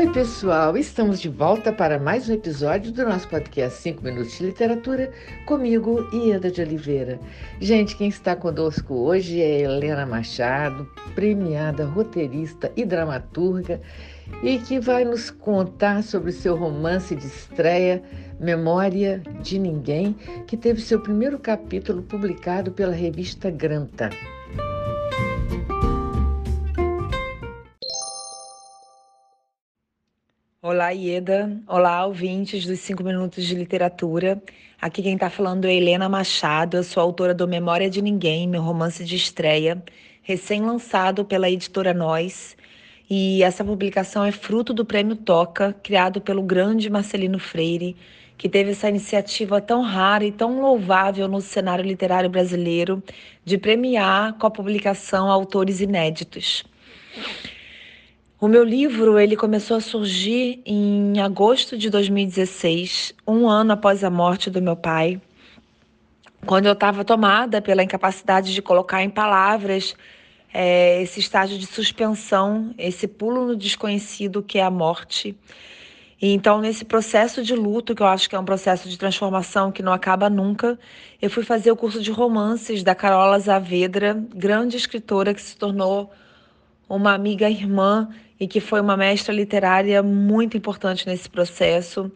Oi, pessoal! Estamos de volta para mais um episódio do nosso podcast 5 Minutos de Literatura, comigo, Ieda de Oliveira. Gente, quem está conosco hoje é Helena Machado, premiada roteirista e dramaturga, e que vai nos contar sobre o seu romance de estreia, Memória de Ninguém, que teve seu primeiro capítulo publicado pela revista Granta. Olá, Ieda. Olá, ouvintes dos 5 Minutos de Literatura. Aqui quem está falando é Helena Machado. Eu sou autora do Memória de Ninguém, meu romance de estreia, recém-lançado pela editora Nós. E essa publicação é fruto do Prêmio Toca, criado pelo grande Marcelino Freire, que teve essa iniciativa tão rara e tão louvável no cenário literário brasileiro de premiar com a publicação autores inéditos. O meu livro ele começou a surgir em agosto de 2016, um ano após a morte do meu pai, quando eu estava tomada pela incapacidade de colocar em palavras é, esse estágio de suspensão, esse pulo no desconhecido que é a morte. E então, nesse processo de luto, que eu acho que é um processo de transformação que não acaba nunca, eu fui fazer o curso de romances da Carola Zavedra, grande escritora que se tornou uma amiga irmã e que foi uma mestra literária muito importante nesse processo.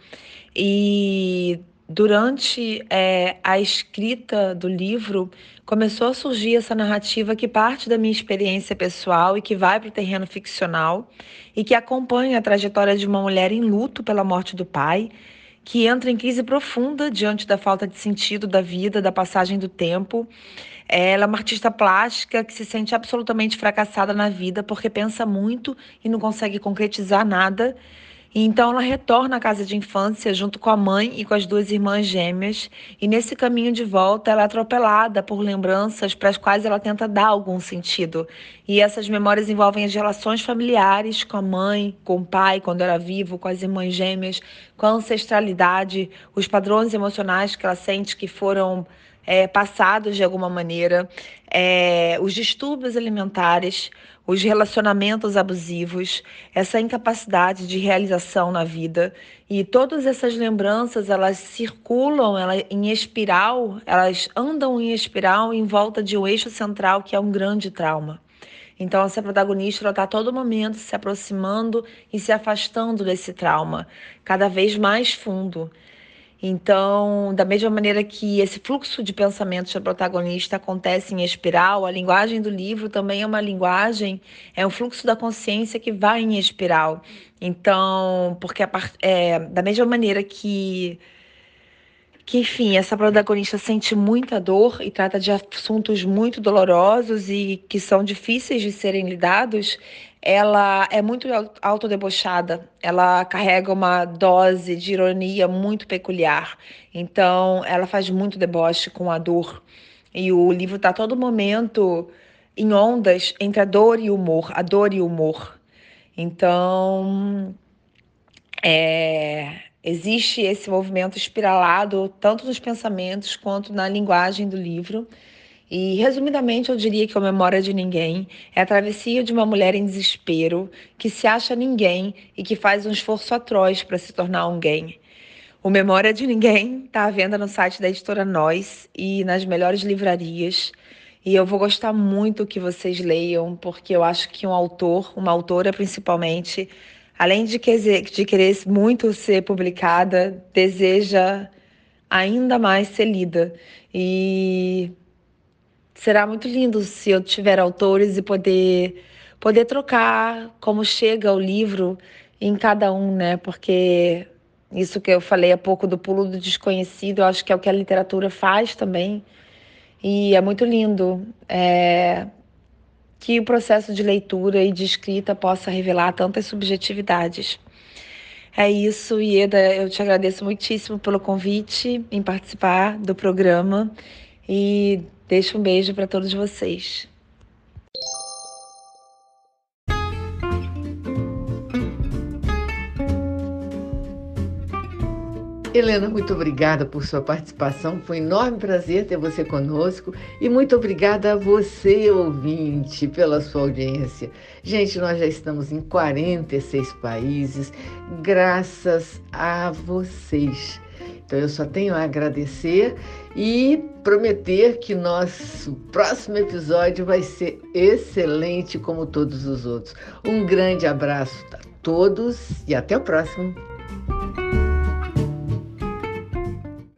E durante é, a escrita do livro, começou a surgir essa narrativa que parte da minha experiência pessoal e que vai para o terreno ficcional e que acompanha a trajetória de uma mulher em luto pela morte do pai, que entra em crise profunda diante da falta de sentido da vida, da passagem do tempo ela é uma artista plástica que se sente absolutamente fracassada na vida porque pensa muito e não consegue concretizar nada. Então ela retorna à casa de infância junto com a mãe e com as duas irmãs gêmeas, e nesse caminho de volta ela é atropelada por lembranças para as quais ela tenta dar algum sentido. E essas memórias envolvem as relações familiares com a mãe, com o pai quando era vivo, com as irmãs gêmeas, com a ancestralidade, os padrões emocionais que ela sente que foram é, passados de alguma maneira, é, os distúrbios alimentares, os relacionamentos abusivos, essa incapacidade de realização na vida e todas essas lembranças elas circulam ela, em espiral, elas andam em espiral em volta de um eixo central que é um grande trauma. Então, essa protagonista está a todo momento se aproximando e se afastando desse trauma, cada vez mais fundo. Então, da mesma maneira que esse fluxo de pensamentos da protagonista acontece em espiral, a linguagem do livro também é uma linguagem, é um fluxo da consciência que vai em espiral. Então, porque a, é, da mesma maneira que que, enfim, essa protagonista sente muita dor e trata de assuntos muito dolorosos e que são difíceis de serem lidados, ela é muito autodebochada, ela carrega uma dose de ironia muito peculiar. Então, ela faz muito deboche com a dor. E o livro está todo momento em ondas entre a dor e o humor, a dor e o humor. Então, é, existe esse movimento espiralado tanto nos pensamentos quanto na linguagem do livro. E, resumidamente, eu diria que a Memória de Ninguém é a travessia de uma mulher em desespero que se acha ninguém e que faz um esforço atroz para se tornar alguém. O Memória de Ninguém está à venda no site da editora Nós e nas melhores livrarias. E eu vou gostar muito que vocês leiam, porque eu acho que um autor, uma autora principalmente, além de, de querer muito ser publicada, deseja ainda mais ser lida. E será muito lindo se eu tiver autores e poder poder trocar como chega o livro em cada um, né? Porque isso que eu falei há pouco do pulo do desconhecido, eu acho que é o que a literatura faz também. E é muito lindo é, que o processo de leitura e de escrita possa revelar tantas subjetividades. É isso, Ieda, eu te agradeço muitíssimo pelo convite em participar do programa e Deixo um beijo para todos vocês. Helena, muito obrigada por sua participação. Foi um enorme prazer ter você conosco e muito obrigada a você, ouvinte, pela sua audiência. Gente, nós já estamos em 46 países, graças a vocês. Então eu só tenho a agradecer e prometer que nosso próximo episódio vai ser excelente como todos os outros. Um grande abraço a todos e até o próximo.